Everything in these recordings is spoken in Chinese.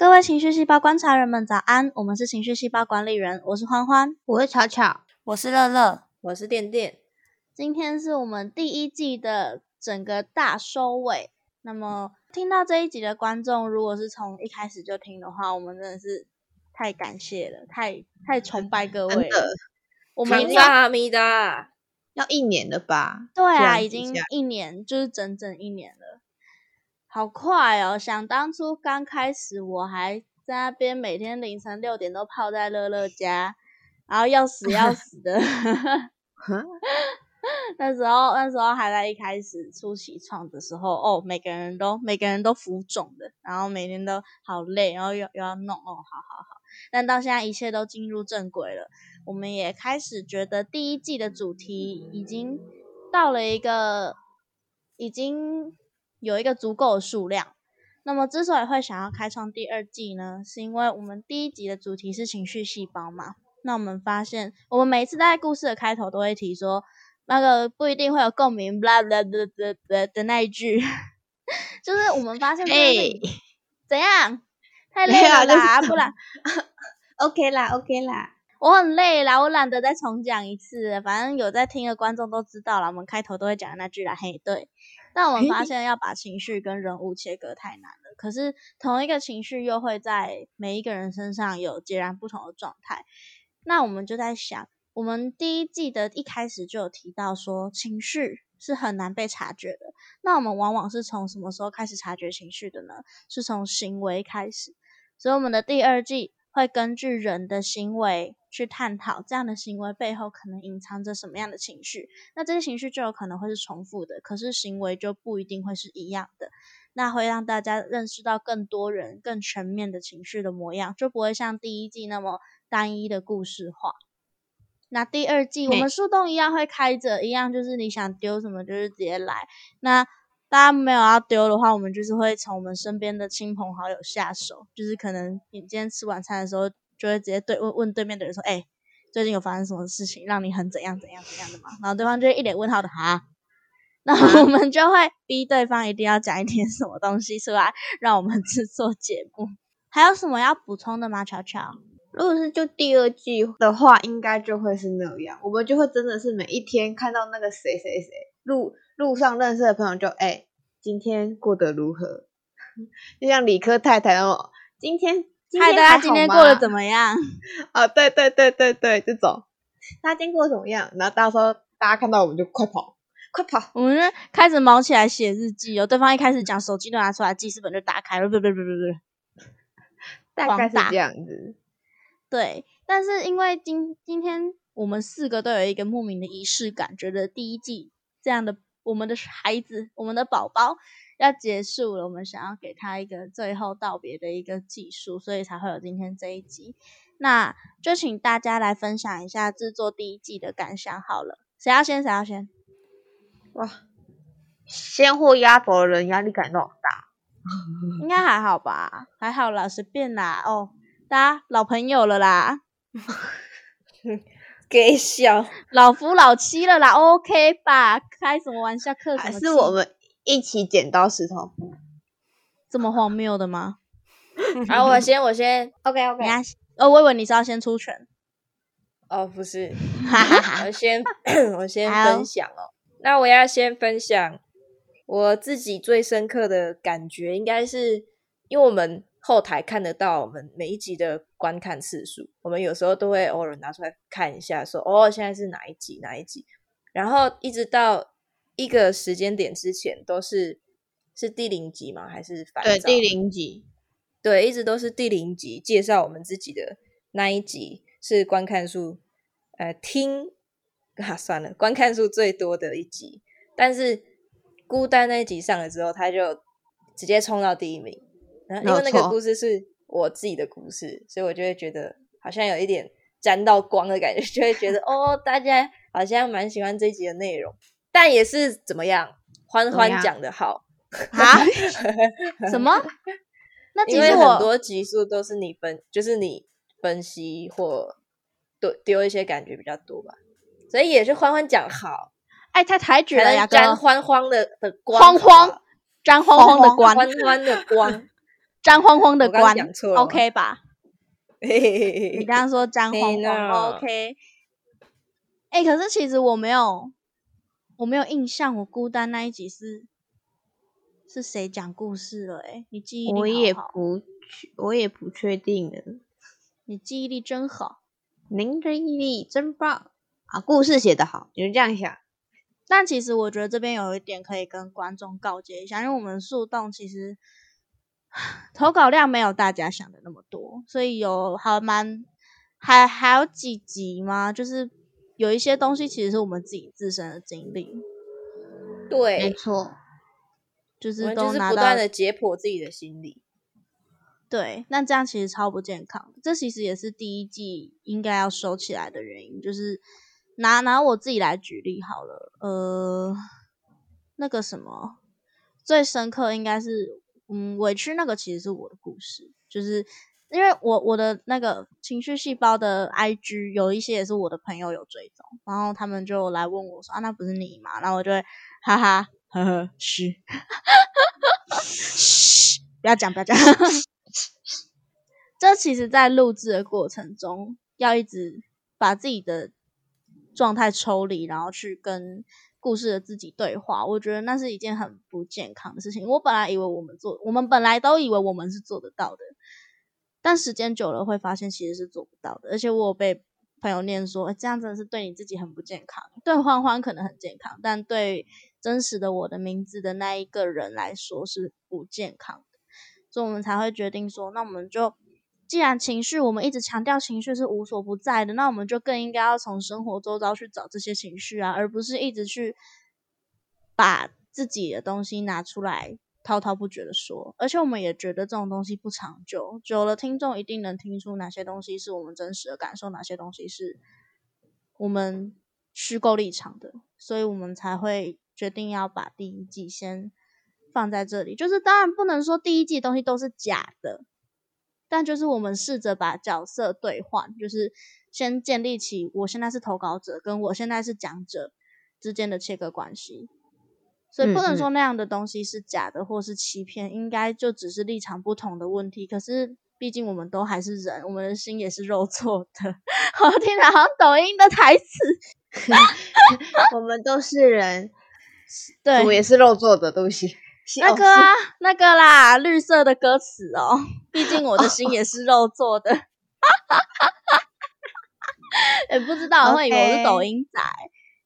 各位情绪细胞观察人们，早安！我们是情绪细胞管理人，我是欢欢，我是巧巧，我是乐乐，我是电电。今天是我们第一季的整个大收尾。那么听到这一集的观众，如果是从一开始就听的话，我们真的是太感谢了，太太崇拜各位了。我们阿弥达，要一年了吧？对啊，已经一年，就是整整一年了。好快哦！想当初刚开始，我还在那边每天凌晨六点都泡在乐乐家，然后要死要 死的。那时候那时候还在一开始初期创的时候，哦，每个人都每个人都浮肿的，然后每天都好累，然后又又要弄，哦，好好好。但到现在一切都进入正轨了，我们也开始觉得第一季的主题已经到了一个已经。有一个足够的数量。那么，之所以会想要开创第二季呢，是因为我们第一集的主题是情绪细胞嘛。那我们发现，我们每次在故事的开头都会提说，那个不一定会有共鸣，blah blah blah blah blah 的那一句，就是我们发现，哎，怎样？太累了啦，不然，OK 啦，OK 啦，我很累啦，我懒得再重讲一次，反正有在听的观众都知道了，我们开头都会讲那句啦，嘿，对。但我们发现要把情绪跟人物切割太难了。可是同一个情绪又会在每一个人身上有截然不同的状态。那我们就在想，我们第一季的一开始就有提到说，情绪是很难被察觉的。那我们往往是从什么时候开始察觉情绪的呢？是从行为开始。所以我们的第二季会根据人的行为。去探讨这样的行为背后可能隐藏着什么样的情绪，那这些情绪就有可能会是重复的，可是行为就不一定会是一样的。那会让大家认识到更多人、更全面的情绪的模样，就不会像第一季那么单一的故事化。那第二季我们树洞一样会开着，一样就是你想丢什么就是直接来。那大家没有要丢的话，我们就是会从我们身边的亲朋好友下手，就是可能你今天吃晚餐的时候。就会直接对问问对面的人说：“哎，最近有发生什么事情让你很怎样怎样怎样的吗？”然后对方就一脸问号的哈，那我们就会逼对方一定要讲一点什么东西出来，让我们制作节目。还有什么要补充的吗？乔乔，如果是就第二季的话，应该就会是那样，我们就会真的是每一天看到那个谁谁谁录路上认识的朋友，就哎，今天过得如何？就像理科太太哦，今天。嗨，大家今天过得 怎么样？啊，对对对对对，这种，大家今天过得怎么样？然后到时候大家看到我们就快跑，快跑！我们就开始忙起来写日记哦。对方一开始讲手机都拿出来，记事本就打开了，不不不不不，大概是这样子。对，但是因为今今天我们四个都有一个莫名的仪式感，觉得第一季这样的我们的孩子，我们的宝宝。要结束了，我们想要给他一个最后道别的一个技术，所以才会有今天这一集。那就请大家来分享一下制作第一季的感想好了。谁要先？谁要先？哇，先获压轴的人压力感都好大。应该还好吧？还好啦，随便啦。哦，大家老朋友了啦。给笑，老夫老妻了啦，OK 吧？开什么玩笑？客还是我们。一起剪刀石头布，这么荒谬的吗？好，我先，我先，OK OK。哦，我以为你是要先出拳。哦，不是，我先，我先分享哦。那我要先分享我自己最深刻的感觉，应该是因为我们后台看得到我们每一集的观看次数，我们有时候都会偶尔拿出来看一下，说哦，现在是哪一集哪一集，然后一直到。一个时间点之前都是是第零集吗？还是对第零集？对，一直都是第零集介绍我们自己的那一集是观看数呃听啊算了，观看数最多的一集。但是孤单那一集上了之后，他就直接冲到第一名。因为那个故事是我自己的故事，所以我就会觉得好像有一点沾到光的感觉，就会觉得 哦，大家好像蛮喜欢这一集的内容。但也是怎么样？欢欢讲的好啊？什么？那因为很多集数都是你分，就是你分析或丢丢一些感觉比较多吧，所以也是欢欢讲好。哎，他抬举了呀！沾欢欢的的光，欢欢沾欢欢的光，欢欢的光。张慌慌的关，OK 吧？你刚刚说张慌嘿慌，OK。哎、可是其实我没有，我没有印象，我孤单那一集是是谁讲故事了、欸？哎，你记忆力我也不确，我也不确定了。你记忆力真好。您的毅力真棒啊！故事写得好，你就这样想。但其实我觉得这边有一点可以跟观众告诫一下，因为我们树洞其实投稿量没有大家想的那么多，所以有还蛮还还有几集吗？就是有一些东西其实是我们自己自身的经历，对没，错，就是都拿不断的解剖自己的心理。对，那这样其实超不健康的。这其实也是第一季应该要收起来的原因，就是拿拿我自己来举例好了。呃，那个什么最深刻应该是，嗯，委屈那个其实是我的故事，就是因为我我的那个情绪细胞的 IG 有一些也是我的朋友有追踪，然后他们就来问我说啊，那不是你吗？然后我就会哈哈呵呵嘘，嘘，不要讲不要讲。这其实，在录制的过程中，要一直把自己的状态抽离，然后去跟故事的自己对话。我觉得那是一件很不健康的事情。我本来以为我们做，我们本来都以为我们是做得到的，但时间久了会发现其实是做不到的。而且我有被朋友念说，诶这样真的是对你自己很不健康。对欢欢可能很健康，但对真实的我的名字的那一个人来说是不健康的。所以我们才会决定说，那我们就既然情绪，我们一直强调情绪是无所不在的，那我们就更应该要从生活周遭去找这些情绪啊，而不是一直去把自己的东西拿出来滔滔不绝的说。而且我们也觉得这种东西不长久，久了听众一定能听出哪些东西是我们真实的感受，哪些东西是我们虚构立场的，所以我们才会决定要把第一季先放在这里。就是当然不能说第一季东西都是假的，但就是我们试着把角色兑换，就是先建立起我现在是投稿者跟我现在是讲者之间的切割关系。所以不能说那样的东西是假的或是欺骗，应该就只是立场不同的问题。可是毕竟我们都还是人，我们的心也是肉做的。我听着好像抖音的台词，我们都是人，对，我也是肉做的，对不起。那个啊，那个啦，绿色的歌词哦，毕竟我的心也是肉做的。也不知道会以为我是抖音仔。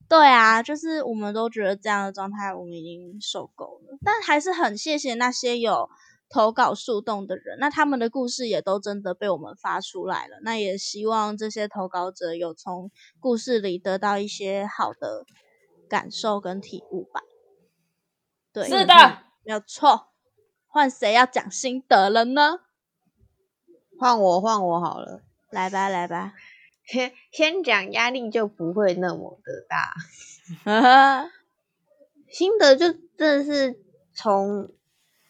对啊，就是我们都觉得这样的状态，我们已经受够了。但还是很谢谢那些有投稿树洞的人，那他们的故事也都真的被我们发出来了。那也希望这些投稿者有从故事里得到一些好的感受跟体悟吧。对，是的，没有错。换谁要讲心得了呢？换我，换我好了。来吧，来吧。先先讲压力就不会那么的大。心得就真的是从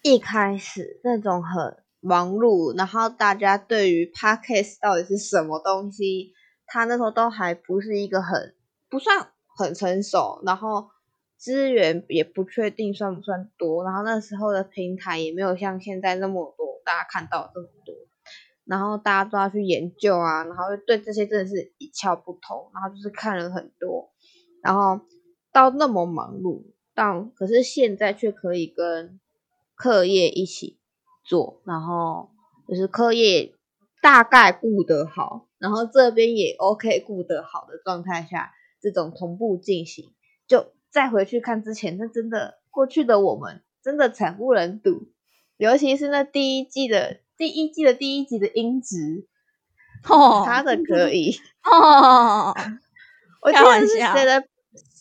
一开始那种很忙碌，然后大家对于 podcast 到底是什么东西，他那时候都还不是一个很不算很成熟，然后资源也不确定算不算多，然后那时候的平台也没有像现在那么多，大家看到这么多。然后大家都要去研究啊，然后对这些真的是一窍不通，然后就是看了很多，然后到那么忙碌，但可是现在却可以跟课业一起做，然后就是课业大概顾得好，然后这边也 OK 顾得好的状态下，这种同步进行，就再回去看之前，那真的过去的我们真的惨不忍睹，尤其是那第一季的。第一季的第一集的音质，哦，他的可以 哦，我记开玩得是笑谁的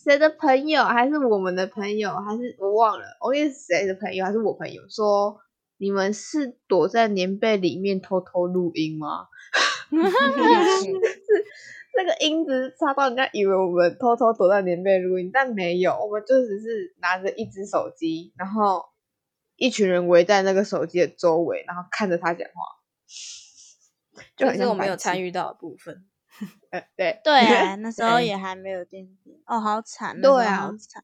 谁的朋友，还是我们的朋友，还是我忘了，我记得是谁的朋友，还是我朋友说，你们是躲在棉被里面偷偷录音吗？音质差到人家以为我们偷偷躲在棉被录音，但没有，我们就只是拿着一只手机，然后一群人围在那个手机的周围，然后看着他讲话，就是我没有参与到的部分。呃，对。对啊，那时候 也还没有电视，哦，好惨，对啊。好惨，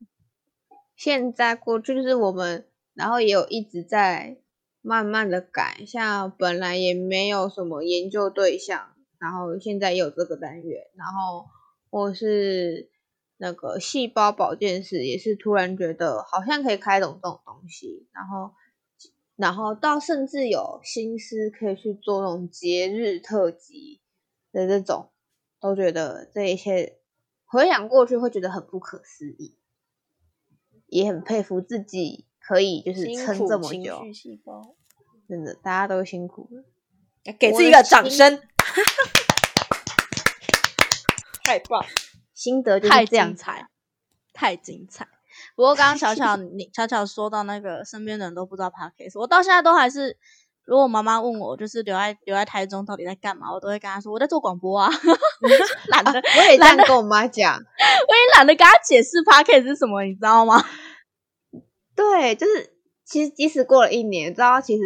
现在过去就是我们，然后也有一直在慢慢的改，像本来也没有什么研究对象，然后现在也有这个单元，然后或是那个细胞保健室，也是突然觉得好像可以开懂这种东西，然后然后到甚至有心思可以去做那种节日特辑的这种，都觉得这一切回想过去会觉得很不可思议，也很佩服自己。可以就是撑这么久，真的大家都辛苦了，给自己一个掌声，太棒，心得太精彩，太精彩。不过刚刚巧巧 你巧巧说到那个身边的人都不知道 podcast，我到现在都还是，如果妈妈问我就是留在留在台中到底在干嘛，我都会跟她说我在做广播啊，懒得我也这样跟我妈讲，我也懒得跟她解释 podcast 是什么，你知道吗？对，就是其实即使过了一年，知道其实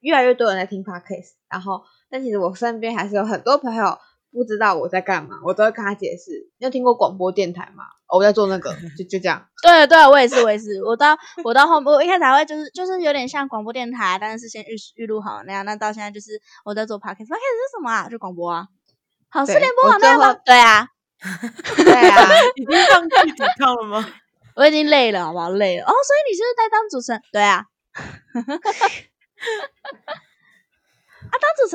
越来越多人在听 podcast，然后但其实我身边还是有很多朋友不知道我在干嘛，我都会跟他解释。你有听过广播电台吗？我在做那个，就就这样。对对，我也是，我也是。我到我到后面，我一开始还会就是就是有点像广播电台，但是先预预录好那样。那到现在就是我在做 podcast，podcast 是什么啊？就广播啊。好，四点播网站吗？对啊，对啊，已经放弃抵抗了吗？我已经累了，好不好？累了哦，所以你就是在当主持人？对啊，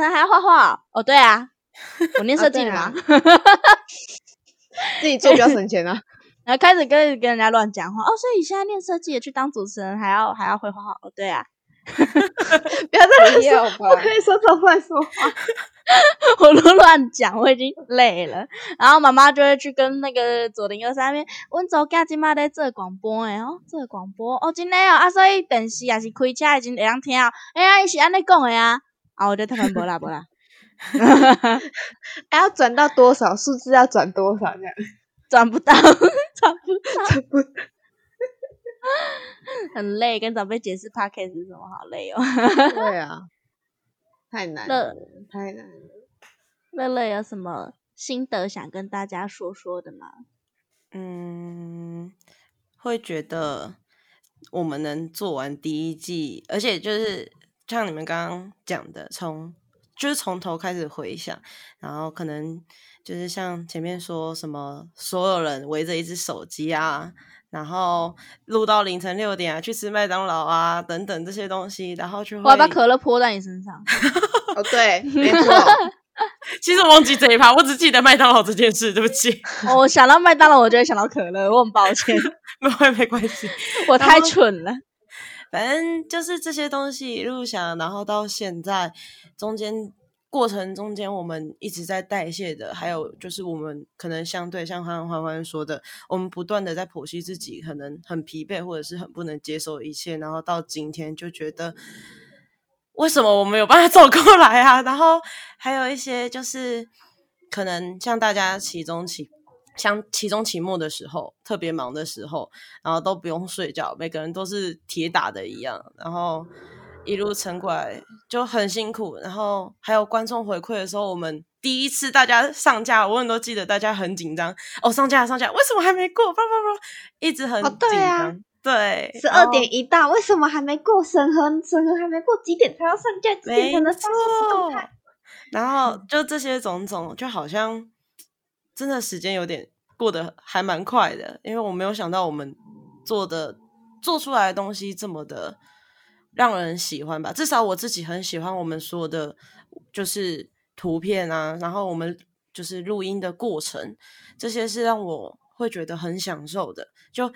还要画画哦？对啊，我念设计的嘛，自己做比较省钱啊。然后开始跟跟人家乱讲话哦，所以你现在念设计也去当主持人，还要还要会画画哦？对啊，不要再说，我可以说这种乱说话。我都乱讲，我已经累了。然后妈妈就会去跟那个左邻右舍那边，阮祖家今麦在做广播诶，哦，做广播哦，真的哦，啊，所以电视也是开车已经会当听哦。哎呀，伊是安尼讲的啊，啊，我就特别无啦不啦。还 要转到多少数字？要转多少这样？转不到，转不到，转不到，很累。跟长辈解释 p a c k e t 是什么，好累哦。对啊。太难了，太难了。乐乐有什么心得想跟大家说说的吗？嗯，会觉得我们能做完第一季，而且就是像你们刚刚讲的，从就是从头开始回想，然后可能就是像前面说什么，所有人围着一只手机啊。然后录到凌晨六点啊，去吃麦当劳啊，等等这些东西，然后去我要把可乐泼在你身上。哦，对，没错。其实我忘记这一趴，我只记得麦当劳这件事，对不起。我想到麦当劳，我就会想到可乐，我很抱歉。没会没关系，我太蠢了。反正就是这些东西一路想，然后到现在中间。过程中间，我们一直在代谢的，还有就是我们可能相对像欢欢欢说的，我们不断的在剖析自己，可能很疲惫或者是很不能接受一切，然后到今天就觉得，为什么我没有办法 走过来啊？然后还有一些就是可能像大家期中期像期中期末的时候，特别忙的时候，然后都不用睡觉，每个人都是铁打的一样，然后。一路撑过来就很辛苦，然后还有观众回馈的时候，我们第一次大家上架，我很都记得大家很紧张哦，上架上架，为什么还没过？叭叭叭，一直很紧张。对，十二点一到，为什么还没过审核？审核还没过，几点才要上架？几点才能上然后就这些种种，就好像真的时间有点过得还蛮快的，因为我没有想到我们做的做出来的东西这么的。让人喜欢吧，至少我自己很喜欢我们说的，就是图片啊，然后我们就是录音的过程，这些是让我会觉得很享受的，就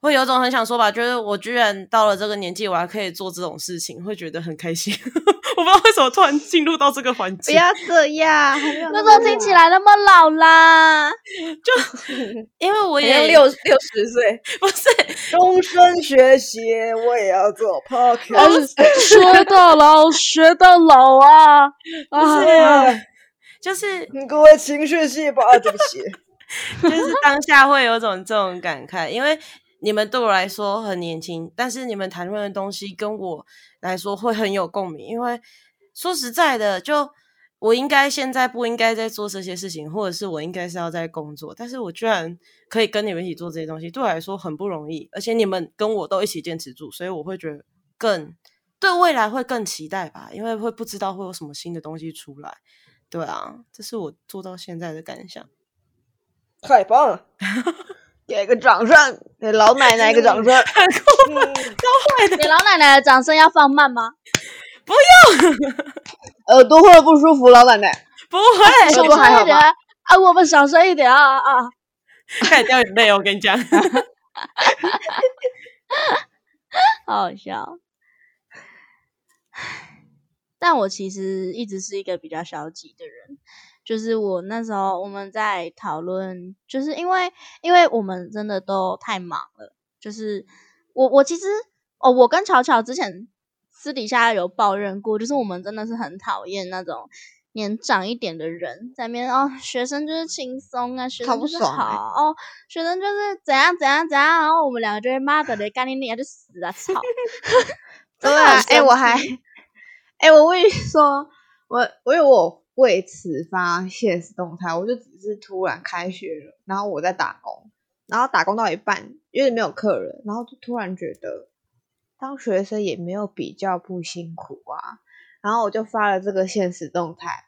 会有种很想说吧，觉得我居然到了这个年纪，我还可以做这种事情，会觉得很开心。我不知道为什么突然进入到这个环节，不要这样，那时候听起来那么老啦，就 因为我也六六十岁，不是。终身学习，我也要做 podcast，学到老学到老啊，啊，就是各位情绪细胞，对不起，就是当下会有种这种感慨，因为。你们对我来说很年轻，但是你们谈论的东西跟我来说会很有共鸣。因为说实在的，就我应该现在不应该在做这些事情，或者是我应该是要在工作，但是我居然可以跟你们一起做这些东西，对我来说很不容易。而且你们跟我都一起坚持住，所以我会觉得更对未来会更期待吧，因为会不知道会有什么新的东西出来。对啊，这是我做到现在的感想。太棒了！给个掌声，给老奶奶一个掌声。给老奶奶的掌声要放慢吗？耳朵会不舒服，老奶奶。不会，小耳啊！我们小声一点啊啊！开始掉眼泪哦，我跟你讲。好 好笑。但我其实一直是一个比较消极的人，就是我那时候我们在讨论，就是因为因为我们真的都太忙了，就是我我其实哦，我跟巧巧之前私底下有抱怨过，就是我们真的是很讨厌那种年长一点的人在那边哦，学生就是轻松啊，学生就是好、哦，学生就是怎样怎样怎样，然后我们两个就会骂的嘞，干你娘就死 啊，操！对啊，哎、我还，哎、我跟你说，我我有我为此发现实动态，我就只是突然开学了，然后我在打工，然后打工到一半，因为没有客人，然后就突然觉得当学生也没有比较不辛苦啊，然后我就发了这个现实动态，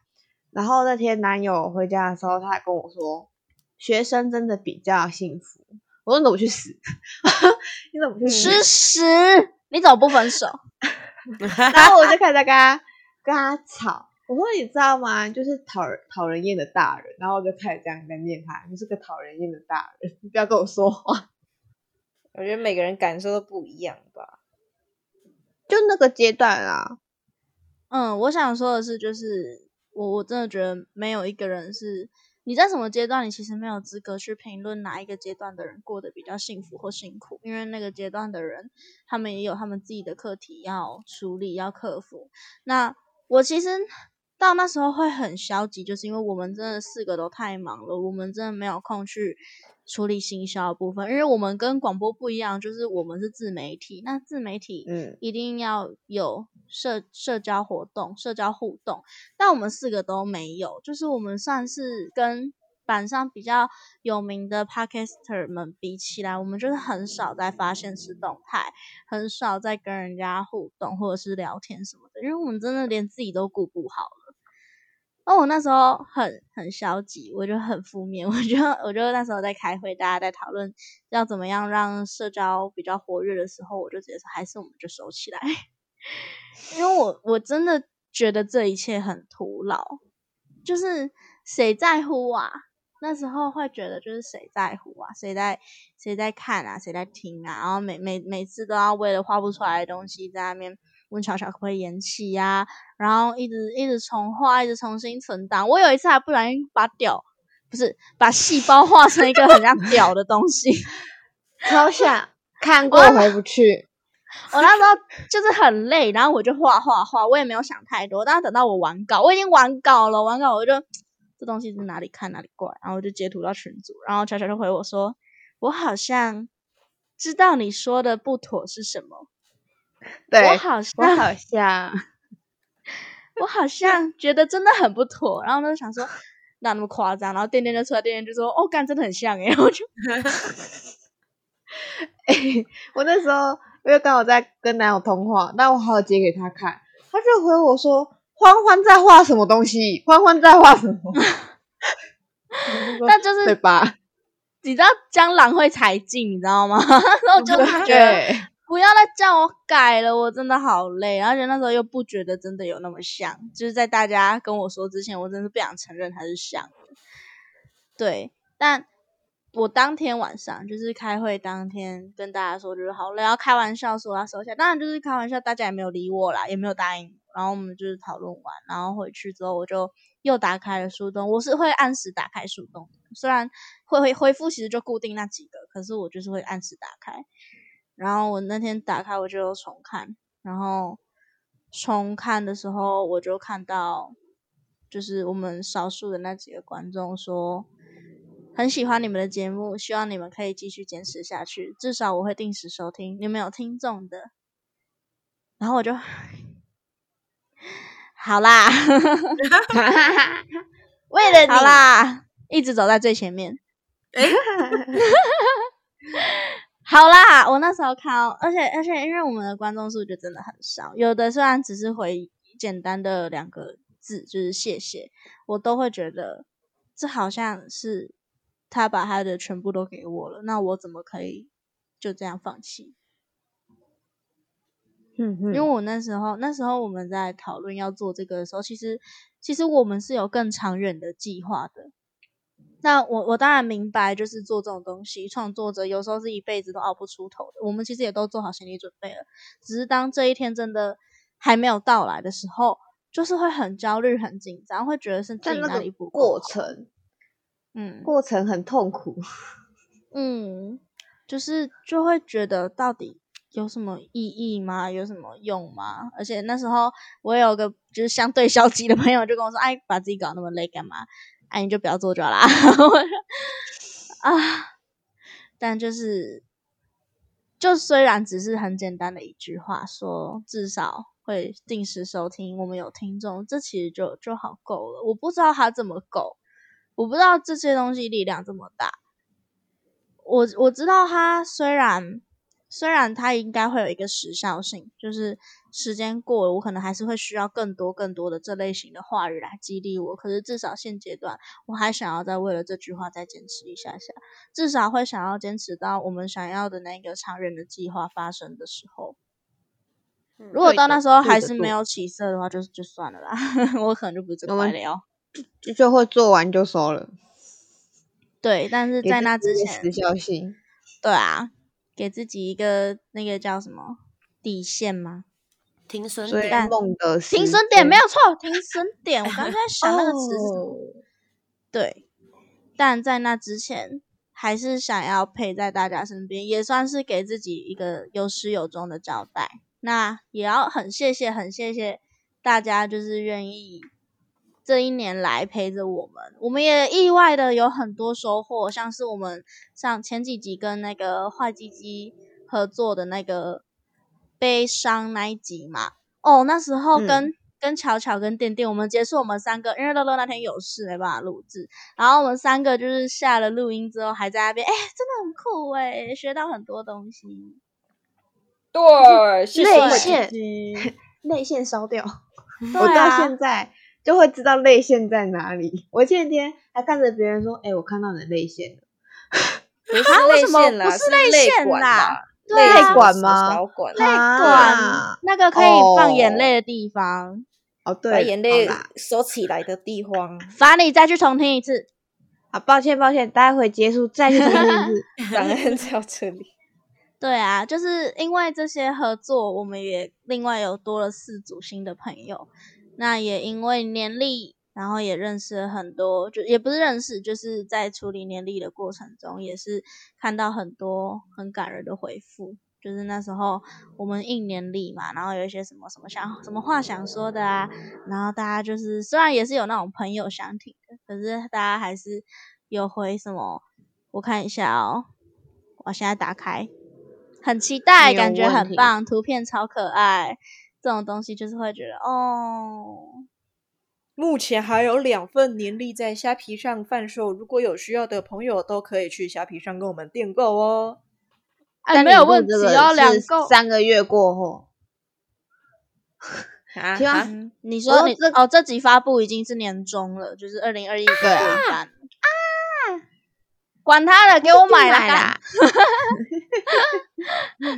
然后那天男友回家的时候，他还跟我说，学生真的比较幸福。我说你怎么去死？你怎么去死？吃屎！你怎么不分手？然后我就开始在跟他跟他吵，我说你知道吗？就是讨人讨人厌的大人，然后我就开始这样在念他，你是个讨人厌的大人，你不要跟我说话。我觉得每个人感受都不一样吧。就那个阶段啊，嗯，我想说的是，就是我我真的觉得没有一个人是你在什么阶段，你其实没有资格去评论哪一个阶段的人过得比较幸福或辛苦，因为那个阶段的人，他们也有他们自己的课题要处理、要克服。那我其实到那时候会很消极，就是因为我们真的四个都太忙了，我们真的没有空去处理行销的部分，因为我们跟广播不一样，就是我们是自媒体，那自媒体嗯。一定要有社社交活动、社交互动，但我们四个都没有，就是我们算是跟板上比较有名的 podcaster 们比起来，我们就是很少在发现实动态，很少在跟人家互动或者是聊天什么的，因为我们真的连自己都顾不好了。那我那时候很很消极，我就很负面，我就我就那时候在开会，大家在讨论要怎么样让社交比较活跃的时候，我就直接说，还是我们就收起来，因为我我真的觉得这一切很徒劳，就是谁在乎啊？那时候会觉得就是谁在乎啊？谁在谁在看啊？谁在听啊？然后每每每次都要为了画不出来的东西在那边问巧巧可不可以延期呀、然后一直一直重画，一直重新存档。我有一次还不小心把屌不是把细胞画成一个很像屌的东西。超想，看过回不去。我那时候就是很累，然后我就画画画，我也没有想太多。但是等到我完稿，我已经完稿了，完稿我就这东西是哪里看哪里怪，然后我就截图到群组，然后巧巧就回我说，我好像知道你说的不妥是什么，对，我好我像好像，我好 像觉得真的很不妥，然后呢就想说哪那么夸张，然后店店就出来，店店就说哦，干真的很像 诶，我就我那时候因为刚好在跟男友通话，那我好接给他看，他就回我说：“欢欢在画什么东西？欢欢在画什么？”那就是对吧？你知道江郎会才尽，你知道吗？然后我就觉得对，不要再叫我改了，我真的好累，而且那时候又不觉得真的有那么像，就是在大家跟我说之前，我真是不想承认它是像的。对，但我当天晚上就是开会当天跟大家说，就是好累，要开玩笑说要收下，当然就是开玩笑，大家也没有理我啦，也没有答应。然后我们就是讨论完，然后回去之后，我就又打开了树洞。我是会按时打开树洞，虽然会会恢复其实就固定那几个，可是我就是会按时打开。然后我那天打开我就有重看，然后重看的时候我就看到，就是我们少数的那几个观众说很喜欢你们的节目，希望你们可以继续坚持下去，至少我会定时收听。你们有听众的，然后我就好啦，为了你，好啦，一直走在最前面。好啦，我那时候看到，而且而且，因为我们的观众数就真的很少，有的虽然只是回简单的两个字，就是谢谢，我都会觉得这好像是他把他的全部都给我了，那我怎么可以就这样放弃？嗯因为我那时候那时候我们在讨论要做这个的时候，其实其实我们是有更长远的计划的。那我我当然明白，就是做这种东西，创作者有时候是一辈子都熬不出头的。我们其实也都做好心理准备了，只是当这一天真的还没有到来的时候，就是会很焦虑、很紧张，会觉得是自己哪里不够过，程，嗯过程很痛苦。嗯，就是就会觉得到底有什么意义吗？有什么用吗？而且那时候我有个就是相对消极的朋友就跟我说：“哎，把自己搞那么累干嘛？哎，你就不要做就好啦。” 我就啊，但就是就虽然只是很简单的一句话，说至少会定时收听，我们有听众，这其实就就好够了。我不知道他怎么够，我不知道这些东西力量这么大。我我知道它虽然虽然它应该会有一个时效性，就是时间过了，我可能还是会需要更多更多的这类型的话语来激励我。可是至少现阶段，我还想要再为了这句话再坚持一下下，至少会想要坚持到我们想要的那个长远的计划发生的时候。如果到那时候还是没有起色的话，就就算了啦，我可能就不是这块料。就就会做完就收了。对，但是在那之前，时效性，对啊，给自己一个那个叫什么底线吗？停损点，梦的停损点没有错，停损点，我刚才在想那个词是什么？哦对，但在那之前，还是想要陪在大家身边，也算是给自己一个有始有终的交代。那也要很谢谢，很谢谢大家，就是愿意这一年来陪着我们。我们也意外的有很多收获，像是我们像前几集跟那个坏鸡鸡合作的那个悲伤那一集嘛。哦，那时候嗯跟、跟巧巧跟店店，我们结束我们三个，因为乐乐那天有事没办法录制，然后我们三个就是下了录音之后还在那边，哎、真的很酷哎，学到很多东西。对，谢谢泪坏腺鸡鸡泪腺烧掉。我到啊现在就会知道泪腺在哪里。我前几天还看着别人说：“哎、我看到你的泪腺了。不是啊为什么泪腺啦，不是泪泪腺啦泪管吗泪啊管那个可以放眼哦泪的地方，”哦，把对，眼泪收起来的地方，罚你再去重听一次。好，抱歉抱歉，待会结束再去重听一次。感恩在这里。对啊，就是因为这些合作，我们也另外有多了四组新的朋友。那也因为年历，然后也认识了很多，就也不是认识，就是在处理年历的过程中，也是看到很多很感人的回复。就是那时候我们印年历嘛，然后有一些什么什么想什么话想说的啊，然后大家就是虽然也是有那种朋友想听的，可是大家还是有回什么，我看一下哦，我现在打开，很期待，感觉很棒，图片超可爱，这种东西就是会觉得哦，目前还有两份年历在虾皮上贩售，如果有需要的朋友都可以去虾皮上跟我们订购哦。哎，没有问题哦，两购。三个月过后，啊你说你我这哦，这集发布已经是年终了，就是二零二一过对啊啊，管他的，给我买买啦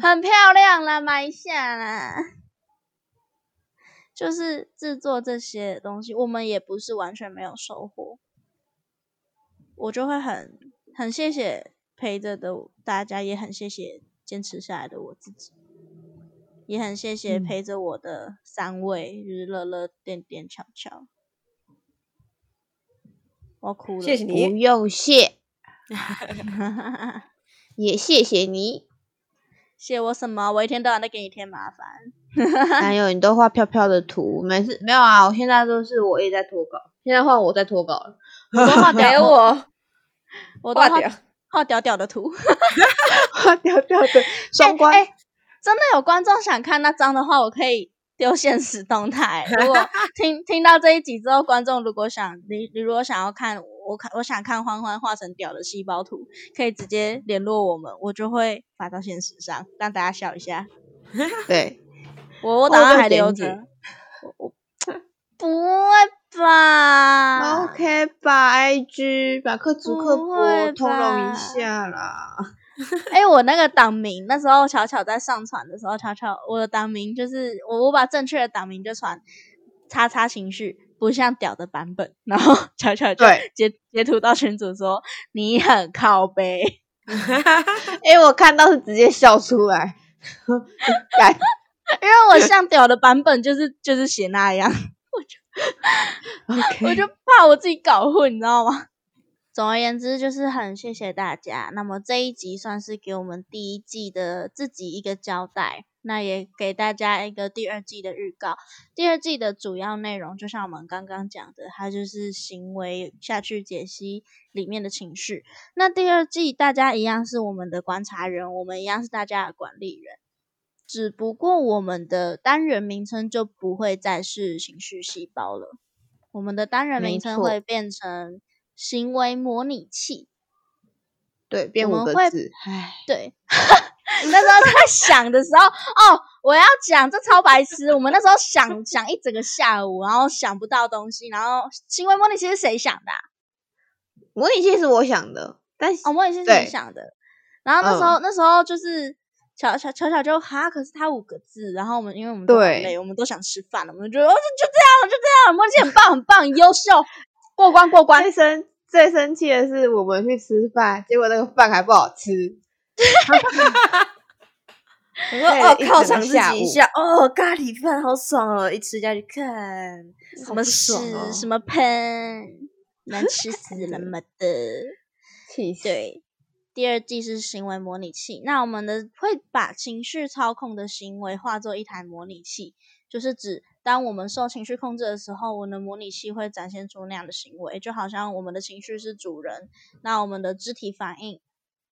很漂亮啦，买一下啦。就是制作这些东西，我们也不是完全没有收获，我就会很很谢谢陪着的大家，也很谢谢坚持下来的我自己，也很谢谢嗯陪着我的三位，就是乐乐、点点、巧巧。我哭了，不谢谢你。用谢，也谢谢你。谢我什么？我一天到晚在给你添麻烦。还有你都画飘飘的图，每次没有啊？我现在都是我也在脱稿，现在换我在脱稿了。我都画没屌，我 我都画画掉，画屌屌的图。画屌屌的双关，哎、真的有观众想看那张的话，我可以丢现实动态。如果听听到这一集之后，观众如果想你你如果想要看我看我想看欢欢画成屌的细胞图，可以直接联络我们，我就会发到现实上，让大家笑一下。对，我我档案还留着。我 我不会吧 OK 吧？IG 马克祖克不伯会通融一下啦。哎、我那个党名那时候巧巧在上传的时候，巧巧我的党名就是我我把正确的党名就传叉叉情绪不像屌的版本，然后巧巧就截截图到群主说你很靠背，哎、我看到是直接笑出来，干因为我像屌的版本就是就是写那样，OK，我就怕我自己搞混，你知道吗？总而言之，就是很谢谢大家。那么这一集算是给我们第一季的自己一个交代，那也给大家一个第二季的预告。第二季的主要内容，就像我们刚刚讲的，它就是行为下去解析里面的情绪。那第二季大家一样是我们的观察人，我们一样是大家的管理人，只不过我们的单元名称就不会再是情绪细胞了，我们的单元名称会变成行为模拟器。对，变五我们会个字，唉，对，那时候在想的时候，哦，我要讲这超白痴。我们那时候想想一整个下午，然后想不到东西，然后行为模拟器是谁想的、啊？模拟器是我想的，但是哦，模拟器是对你想的。然后那时候、那时候就是巧巧巧巧就哈，可是他五个字，然后我们因为我们都很对累，我们都想吃饭了，我们就觉得哦就就这样了，就这样了，模拟器很棒很棒，很优秀，过关过关最生气的是我们去吃饭，结果那个饭还不好吃，我说哦，对一整个犒赏自己一下哦，咖喱饭好爽哦，一吃下去看什么屎、哦、什么喷，难吃死了么的。气死！对，第二季是行为模拟器。那我们的会把情绪操控的行为化作一台模拟器，就是指当我们受情绪控制的时候，我们的模拟器会展现出那样的行为，就好像我们的情绪是主人，那我们的肢体反应，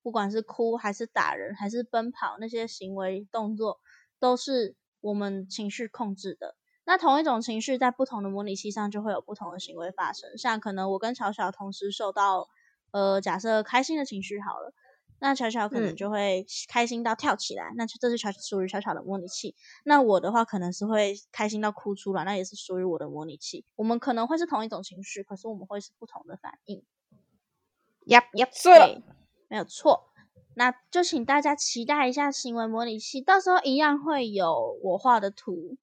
不管是哭还是打人还是奔跑，那些行为动作都是我们情绪控制的。那同一种情绪在不同的模拟器上就会有不同的行为发生，像可能我跟巧巧同时受到，呃，假设开心的情绪好了，那巧巧可能嗯就会开心到跳起来，那这是巧属于巧巧的模拟器。那我的话可能是会开心到哭出来，那也是属于我的模拟器。我们可能会是同一种情绪，可是我们会是不同的反应。呀呀，对了对，没有错。那就请大家期待一下行为模拟器，到时候一样会有我画的图，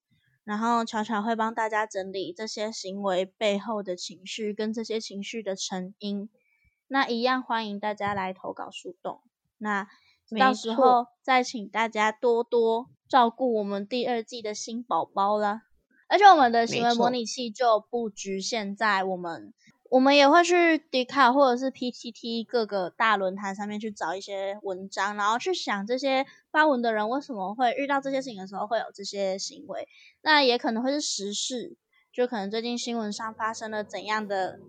然后巧巧会帮大家整理这些行为背后的情绪跟这些情绪的成因。那一样欢迎大家来投稿树洞。那到时候再请大家多多照顾我们第二季的新宝宝啦。而且我们的行为模拟器就不局限在我们，我们也会去迪卡或者是 PTT 各个大论坛上面去找一些文章，然后去想这些发文的人为什么会遇到这些事情的时候会有这些行为。那也可能会是时事，就可能最近新闻上发生了怎样的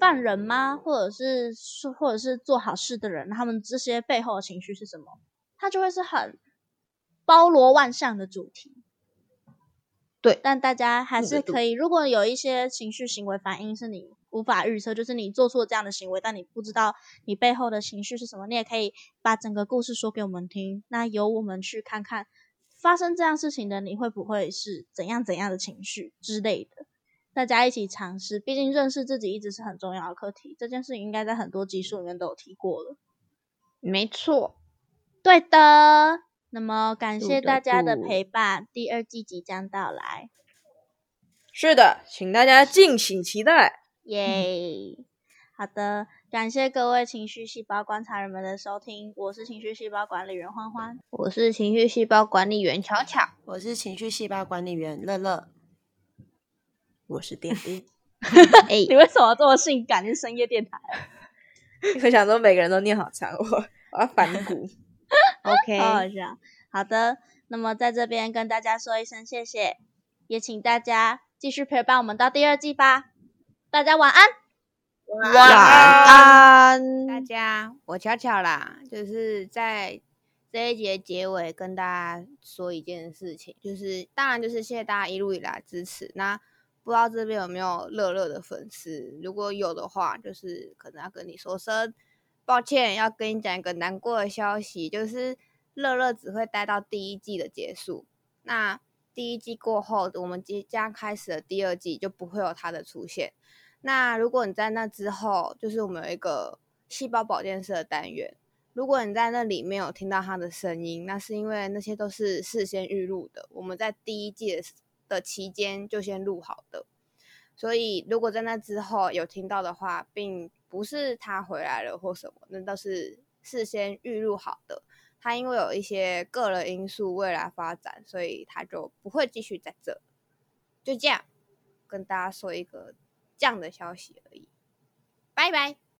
犯人吗？或者是是，或者是做好事的人，他们这些背后的情绪是什么？它就会是很包罗万象的主题。对但大家还是可以，如果有一些情绪行为反应是你无法预测，就是你做出了这样的行为，但你不知道你背后的情绪是什么，你也可以把整个故事说给我们听。那由我们去看看发生这样事情的你会不会是怎样怎样的情绪之类的。大家一起尝试，毕竟认识自己一直是很重要的课题。这件事情应该在很多集数里面都有提过了。没错，对的，那么感谢大家的陪伴，第二季即将到来，是的，请大家敬请期待。耶、好的，感谢各位情绪细胞观察人们的收听，我是情绪细胞管理员欢欢，我是情绪细胞管理员巧巧，我是情绪细胞管理员乐乐，我是点点，哎你为什么这么性感？是深夜电台啊？我想说每个人都念好长，我我要反骨。OK，好 好笑。好的，那么在这边跟大家说一声谢谢，也请大家继续陪伴我们到第二季吧。大家晚安。晚安。大家，我巧巧啦，就是在这一节结尾跟大家说一件事情，就是当然就是谢谢大家一路以来支持。那不知道这边有没有乐乐的粉丝？如果有的话，就是可能要跟你说声抱歉，要跟你讲一个难过的消息，就是乐乐只会待到第一季的结束。那第一季过后，我们即将开始的第二季就不会有他的出现。那如果你在那之后，就是我们有一个细胞保健室的单元，如果你在那里面有听到他的声音，那是因为那些都是事先预录的，我们在第一季的的期间就先录好的。所以如果在那之后有听到的话，并不是他回来了或什么，那都是事先预录好的。他因为有一些个人因素未来发展，所以他就不会继续在这。就这样跟大家说一个这样的消息而已，拜拜。